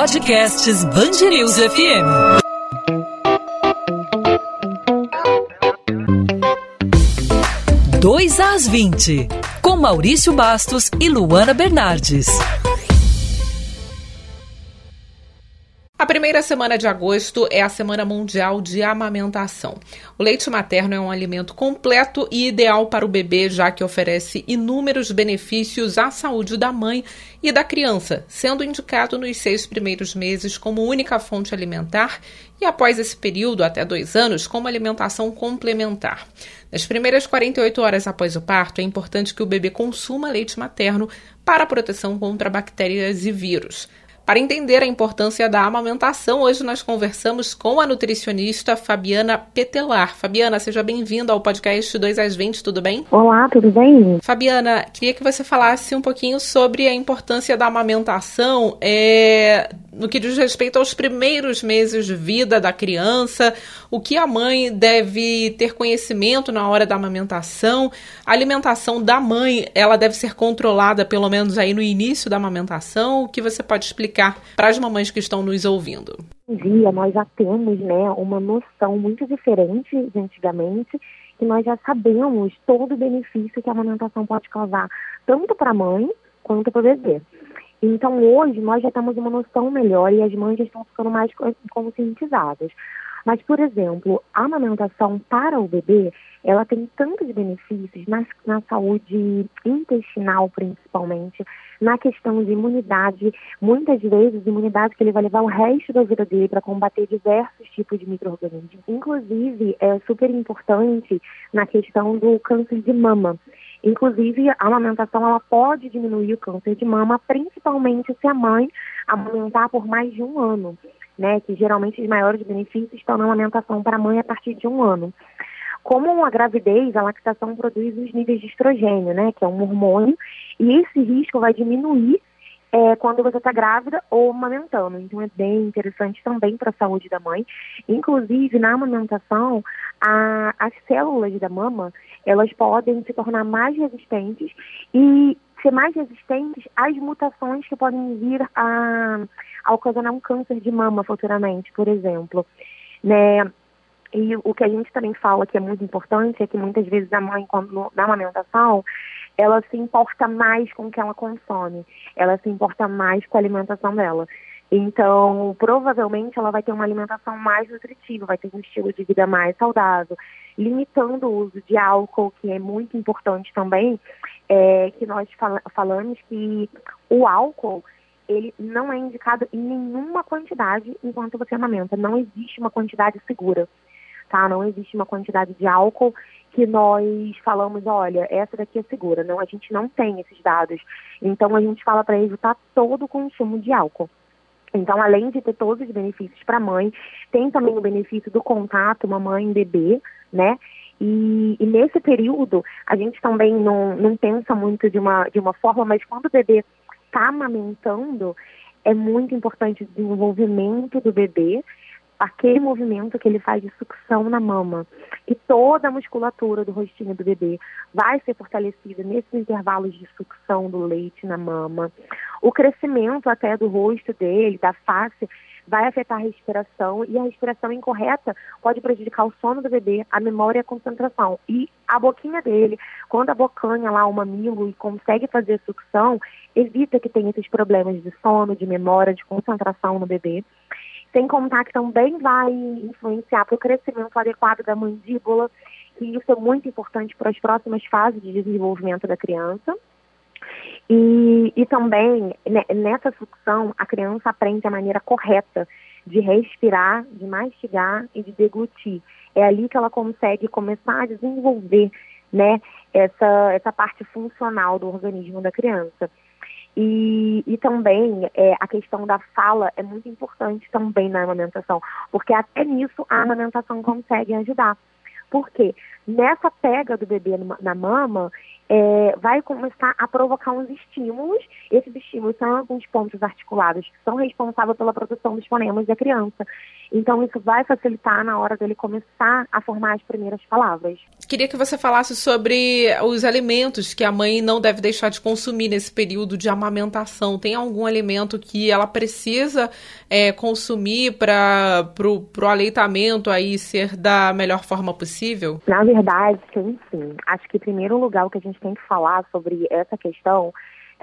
Podcasts Bangerils FM. Dois às 20, com Maurício Bastos e Luana Bernardes. Primeira semana de agosto é a Semana Mundial de Amamentação. O leite materno é um alimento completo e ideal para o bebê, já que oferece inúmeros benefícios à saúde da mãe e da criança, sendo indicado nos seis primeiros meses como única fonte alimentar e após esse período, até dois anos, como alimentação complementar. Nas primeiras 48 horas após o parto, é importante que o bebê consuma leite materno para proteção contra bactérias e vírus. Para entender a importância da amamentação, hoje nós conversamos com a nutricionista Fabiana Petelar. Fabiana, seja bem-vinda ao podcast 2 às 20, tudo bem? Olá, tudo bem? Fabiana, queria que você falasse um pouquinho sobre a importância da amamentação é, no que diz respeito aos primeiros meses de vida da criança, o que a mãe deve ter conhecimento na hora da amamentação. A alimentação da mãe, ela deve ser controlada pelo menos aí no início da amamentação. O que você pode explicar para as mamães que estão nos ouvindo? Hoje em dia nós já temos, né, uma noção muito diferente de antigamente, que nós já sabemos todo o benefício que a amamentação pode causar, tanto para a mãe quanto para o bebê. Então, hoje, nós já temos uma noção melhor e as mães já estão ficando mais conscientizadas. Mas, por exemplo, a amamentação para o bebê, ela tem tantos benefícios na, na saúde intestinal, principalmente, na questão de imunidade, muitas vezes imunidade que ele vai levar o resto da vida dele para combater diversos tipos de micro-organismos. Inclusive, é super importante na questão do câncer de mama. Inclusive, a amamentação ela pode diminuir o câncer de mama, principalmente se a mãe amamentar por mais de um ano, né? Que geralmente os maiores benefícios estão na amamentação para a mãe a partir de um ano. Como a gravidez, a lactação produz os níveis de estrogênio, né? Que é um hormônio, e esse risco vai diminuir é, quando você está grávida ou amamentando. Então é bem interessante também para a saúde da mãe. Inclusive, na amamentação, a, as células da mama, elas podem se tornar mais resistentes e ser mais resistentes às mutações que podem vir a, a ocasionar um câncer de mama futuramente, por exemplo. Né? E o que a gente também fala que é muito importante é que muitas vezes a mãe, quando, na amamentação, ela se importa mais com o que ela consome, ela se importa mais com a alimentação dela. Então, provavelmente ela vai ter uma alimentação mais nutritiva, vai ter um estilo de vida mais saudável, limitando o uso de álcool, que é muito importante também, é, que nós fal falamos que o álcool ele não é indicado em nenhuma quantidade enquanto você amamenta. Não existe uma quantidade segura, tá? Não existe uma quantidade de álcool que nós falamos, olha, essa daqui é segura. Não, a gente não tem esses dados. Então a gente fala para evitar todo o consumo de álcool. Então, além de ter todos os benefícios para a mãe, tem também o benefício do contato mamãe-bebê, né? E, e, nesse período, a gente também não, não pensa muito de uma, de uma forma, mas quando o bebê está amamentando, é muito importante o desenvolvimento do bebê aquele movimento que ele faz de sucção na mama. E toda a musculatura do rostinho do bebê vai ser fortalecida nesses intervalos de sucção do leite na mama. O crescimento até do rosto dele, da face, vai afetar a respiração e a respiração incorreta pode prejudicar o sono do bebê, a memória e a concentração. E a boquinha dele, quando a bocanha lá, o mamilo, e consegue fazer sucção, evita que tenha esses problemas de sono, de memória, de concentração no bebê. Sem contar que também vai influenciar para o crescimento adequado da mandíbula, que isso é muito importante para as próximas fases de desenvolvimento da criança. E, e também, né, nessa sucção, a criança aprende a maneira correta de respirar, de mastigar e de deglutir. É ali que ela consegue começar a desenvolver né, essa, essa parte funcional do organismo da criança. E, e também é, a questão da fala é muito importante também na amamentação, porque até nisso a amamentação consegue ajudar. Por quê? nessa pega do bebê na mama, é, vai começar a provocar uns estímulos. Esses estímulos são alguns pontos articulados que são responsáveis pela produção dos fonemas da criança. Então, isso vai facilitar na hora dele começar a formar as primeiras palavras. Queria que você falasse sobre os alimentos que a mãe não deve deixar de consumir nesse período de amamentação. Tem algum alimento que ela precisa é, consumir para o aleitamento aí ser da melhor forma possível? Na verdade, sim, sim. Acho que, em primeiro lugar, o que a gente tem que falar sobre essa questão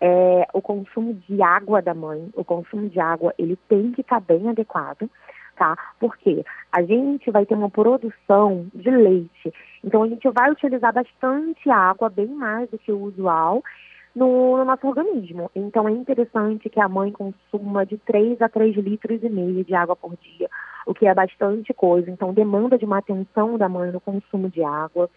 é o consumo de água da mãe. O consumo de água, ele tem que estar bem adequado tá? Porque a gente vai ter uma produção de leite, então a gente vai utilizar bastante água, bem mais do que o usual, no, no, nosso organismo. Então é interessante que a mãe consuma de 3 a 3 litros e meio de água por dia, o que é bastante coisa. Então demanda de uma atenção da mãe no consumo de água.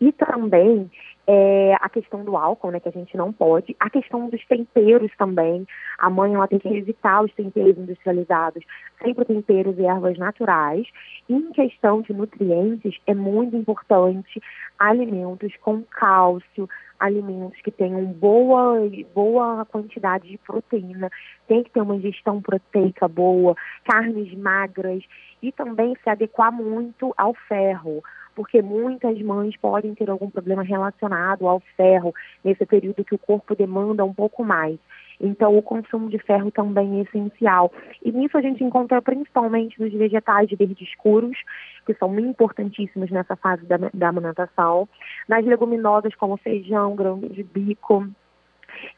E também é, a questão do álcool, né, que a gente não pode, a questão dos temperos também. A mãe ela tem que evitar os temperos industrializados, sempre temperos e ervas naturais. E em questão de nutrientes, é muito importante alimentos com cálcio, alimentos que tenham boa, boa quantidade de proteína, tem que ter uma ingestão proteica boa, carnes magras e também se adequar muito ao ferro porque muitas mães podem ter algum problema relacionado ao ferro nesse período que o corpo demanda um pouco mais. Então, o consumo de ferro também é essencial. E nisso a gente encontra principalmente nos vegetais verdes escuros, que são importantíssimos nessa fase da, da amamentação, nas leguminosas como feijão, grão de bico,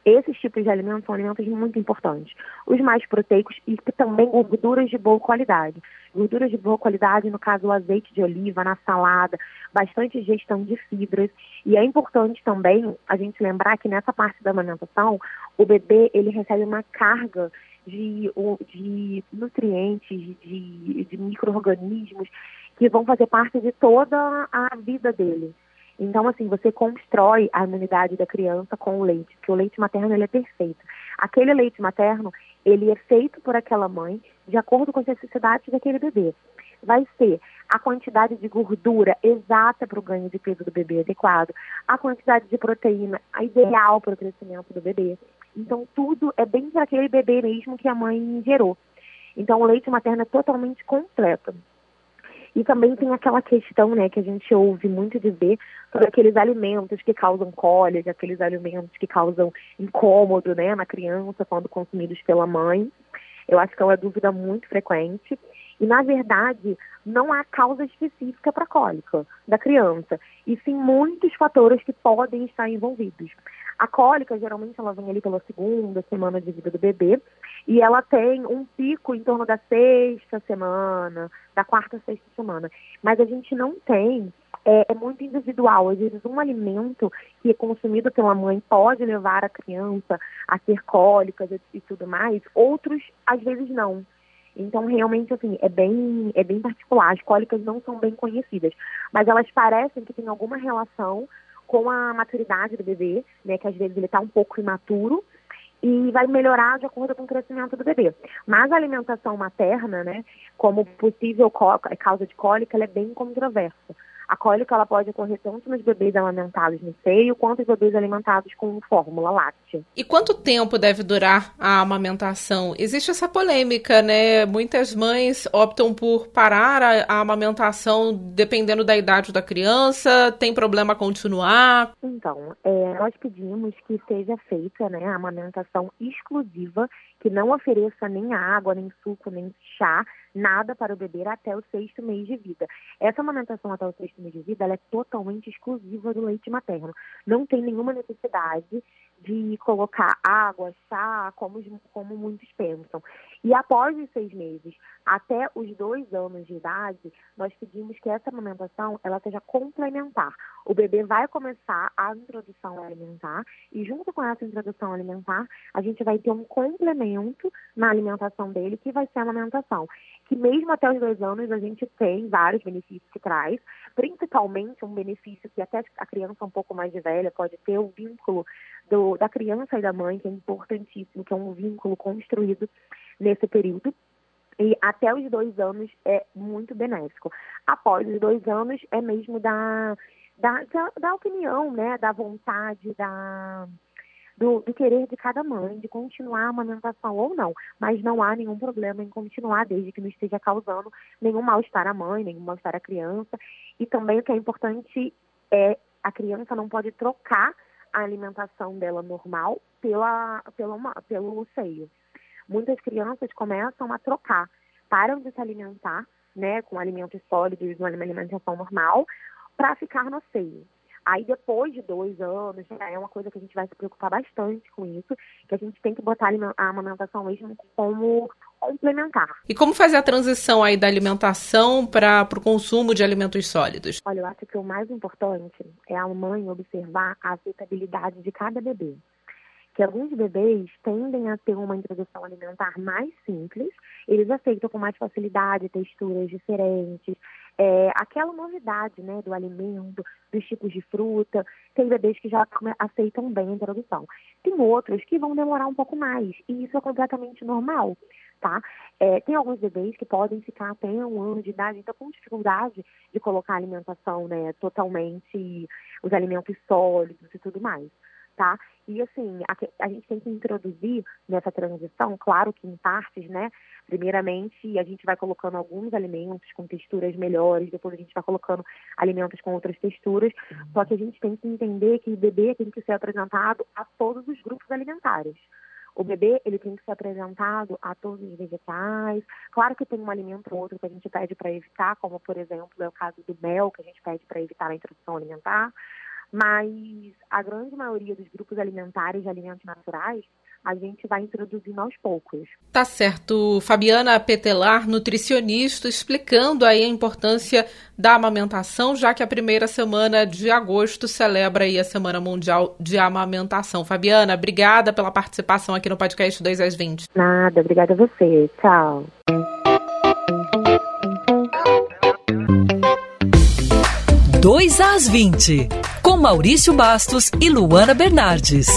esses tipos de alimentos são alimentos muito importantes. Os mais proteicos e também gorduras de boa qualidade. Gorduras de boa qualidade, no caso o azeite de oliva, na salada, bastante gestão de fibras. E é importante também a gente lembrar que nessa parte da alimentação, o bebê ele recebe uma carga de, de nutrientes, de, de micro-organismos que vão fazer parte de toda a vida dele. Então, assim, você constrói a imunidade da criança com o leite, porque o leite materno ele é perfeito. Aquele leite materno, ele é feito por aquela mãe de acordo com as necessidades daquele bebê. Vai ser a quantidade de gordura exata para o ganho de peso do bebê adequado, a quantidade de proteína ideal para o crescimento do bebê. Então, tudo é bem para aquele bebê mesmo que a mãe gerou. Então, o leite materno é totalmente completo. E também tem aquela questão, né, que a gente ouve muito dizer sobre aqueles alimentos que causam cólica, aqueles alimentos que causam incômodo, né, na criança quando consumidos pela mãe. Eu acho que é uma dúvida muito frequente. E, na verdade, não há causa específica para a cólica da criança, e sim muitos fatores que podem estar envolvidos. A cólica, geralmente, ela vem ali pela segunda semana de vida do bebê, e ela tem um pico em torno da sexta semana, da quarta, sexta semana. Mas a gente não tem, é, é muito individual. Às vezes, um alimento que é consumido pela mãe pode levar a criança a ter cólicas e tudo mais, outros, às vezes, não. Então, realmente, assim, é bem, é bem particular. As cólicas não são bem conhecidas, mas elas parecem que têm alguma relação com a maturidade do bebê, né, que às vezes ele está um pouco imaturo, e vai melhorar de acordo com o crescimento do bebê. Mas a alimentação materna, né, como possível causa de cólica, ela é bem controversa. A cólica ela pode ocorrer tanto nos bebês alimentados no seio quanto nos bebês alimentados com fórmula láctea. E quanto tempo deve durar a amamentação? Existe essa polêmica, né? Muitas mães optam por parar a, a amamentação dependendo da idade da criança. Tem problema continuar? Então, é, nós pedimos que seja feita né, a amamentação exclusiva, que não ofereça nem água, nem suco, nem chá nada para o bebê até o sexto mês de vida. Essa amamentação até o sexto mês de vida ela é totalmente exclusiva do leite materno. Não tem nenhuma necessidade de colocar água, chá, como, como muitos pensam. E após os seis meses, até os dois anos de idade, nós pedimos que essa amamentação ela seja complementar. O bebê vai começar a introdução alimentar e junto com essa introdução alimentar, a gente vai ter um complemento na alimentação dele, que vai ser a amamentação. Que mesmo até os dois anos a gente tem vários benefícios que traz, principalmente um benefício que até a criança um pouco mais velha pode ter, o vínculo do, da criança e da mãe, que é importantíssimo, que é um vínculo construído nesse período. E até os dois anos é muito benéfico. Após os dois anos é mesmo da da, da, da opinião, né, da vontade, da, do, do, querer de cada mãe de continuar a amamentação ou não. Mas não há nenhum problema em continuar, desde que não esteja causando nenhum mal-estar à mãe, nenhum mal-estar à criança. E também o que é importante é a criança não pode trocar a alimentação dela normal pela, pela, pelo seio. Muitas crianças começam a trocar, param de se alimentar né, com alimentos sólidos, uma alimentação normal, para ficar no seio. Aí depois de dois anos, é uma coisa que a gente vai se preocupar bastante com isso, que a gente tem que botar a amamentação mesmo como complementar. E como fazer a transição aí da alimentação para o consumo de alimentos sólidos? Olha, eu acho que o mais importante é a mãe observar a aceitabilidade de cada bebê que alguns bebês tendem a ter uma introdução alimentar mais simples, eles aceitam com mais facilidade texturas diferentes, é, aquela novidade né, do alimento, dos tipos de fruta. Tem bebês que já aceitam bem a introdução. Tem outros que vão demorar um pouco mais, e isso é completamente normal. Tá? É, tem alguns bebês que podem ficar até um ano de idade, então com dificuldade de colocar a alimentação né, totalmente, os alimentos sólidos e tudo mais tá? E assim, a, a, gente tem que introduzir nessa transição, claro que em partes, né? Primeiramente, a gente vai colocando alguns alimentos com texturas melhores, depois a gente vai colocando alimentos com outras texturas, uhum. só que a gente tem que entender que o bebê tem que ser apresentado a todos os grupos alimentares. O bebê, ele tem que ser apresentado a todos os vegetais. Claro que tem um alimento ou outro que a gente pede para evitar, como, por exemplo, é o caso do mel, que a gente pede para evitar a introdução alimentar mas a grande maioria dos grupos alimentares de alimentos naturais a gente vai introduzindo aos poucos. Tá certo. Fabiana Petelar, nutricionista, explicando aí a importância da amamentação, já que a primeira semana de agosto celebra aí a Semana Mundial de Amamentação. Fabiana, obrigada pela participação aqui no podcast 2 às 20. Nada, obrigada a você. Tchau. 2 às 20, com Maurício Bastos e Luana Bernardes.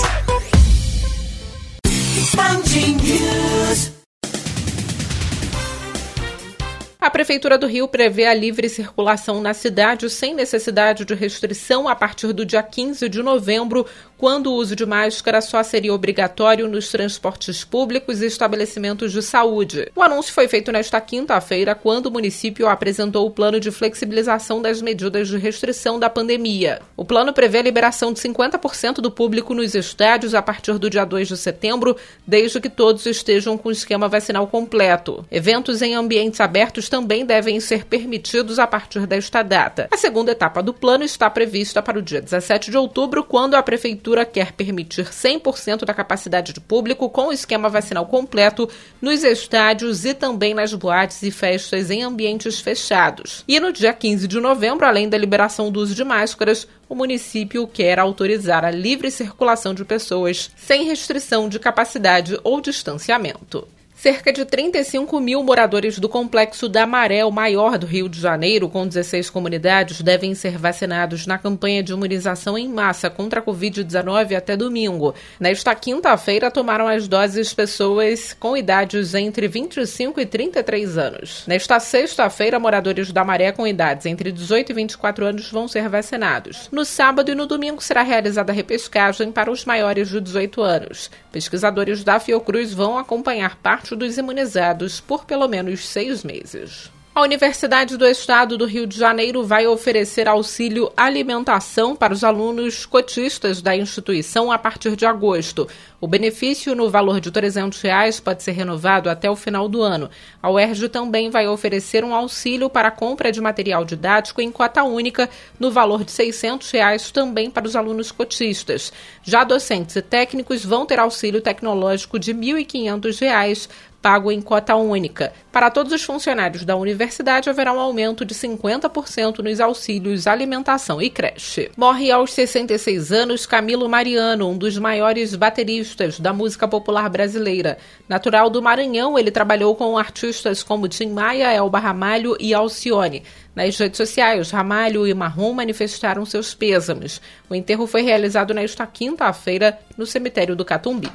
A Prefeitura do Rio prevê a livre circulação na cidade sem necessidade de restrição a partir do dia 15 de novembro, quando o uso de máscara só seria obrigatório nos transportes públicos e estabelecimentos de saúde. O anúncio foi feito nesta quinta-feira, quando o município apresentou o plano de flexibilização das medidas de restrição da pandemia. O plano prevê a liberação de 50% do público nos estádios a partir do dia 2 de setembro, desde que todos estejam com o esquema vacinal completo. Eventos em ambientes abertos também devem ser permitidos a partir desta data. A segunda etapa do plano está prevista para o dia 17 de outubro, quando a prefeitura Prefeitura quer permitir 100% da capacidade de público com o esquema vacinal completo nos estádios e também nas boates e festas em ambientes fechados. E no dia 15 de novembro, além da liberação do uso de máscaras, o município quer autorizar a livre circulação de pessoas sem restrição de capacidade ou distanciamento. Cerca de 35 mil moradores do complexo da Maré, o maior do Rio de Janeiro, com 16 comunidades, devem ser vacinados na campanha de imunização em massa contra a Covid-19 até domingo. Nesta quinta-feira, tomaram as doses pessoas com idades entre 25 e 33 anos. Nesta sexta-feira, moradores da Maré com idades entre 18 e 24 anos vão ser vacinados. No sábado e no domingo será realizada a repescagem para os maiores de 18 anos. Pesquisadores da Fiocruz vão acompanhar parte dos imunizados por pelo menos seis meses. A Universidade do Estado do Rio de Janeiro vai oferecer auxílio alimentação para os alunos cotistas da instituição a partir de agosto. O benefício, no valor de 300 reais, pode ser renovado até o final do ano. A UERJ também vai oferecer um auxílio para a compra de material didático em cota única, no valor de 600 reais, também para os alunos cotistas. Já docentes e técnicos vão ter auxílio tecnológico de R$ 1.500 pago em cota única. Para todos os funcionários da universidade, haverá um aumento de 50% nos auxílios alimentação e creche. Morre aos 66 anos Camilo Mariano, um dos maiores bateristas da música popular brasileira. Natural do Maranhão, ele trabalhou com artistas como Tim Maia, Elba Ramalho e Alcione. Nas redes sociais, Ramalho e Marrom manifestaram seus pêsames. O enterro foi realizado nesta quinta-feira no cemitério do Catumbi.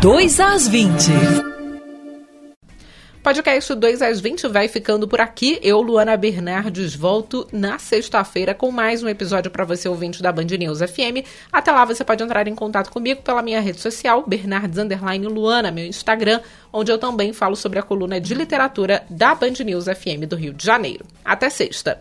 2 às 20. Podcast 2 às 20 vai ficando por aqui. Eu, Luana Bernardes, volto na sexta-feira com mais um episódio para você ouvinte da Band News FM. Até lá você pode entrar em contato comigo pela minha rede social, Bernardes Luana, meu Instagram, onde eu também falo sobre a coluna de literatura da Band News FM do Rio de Janeiro. Até sexta!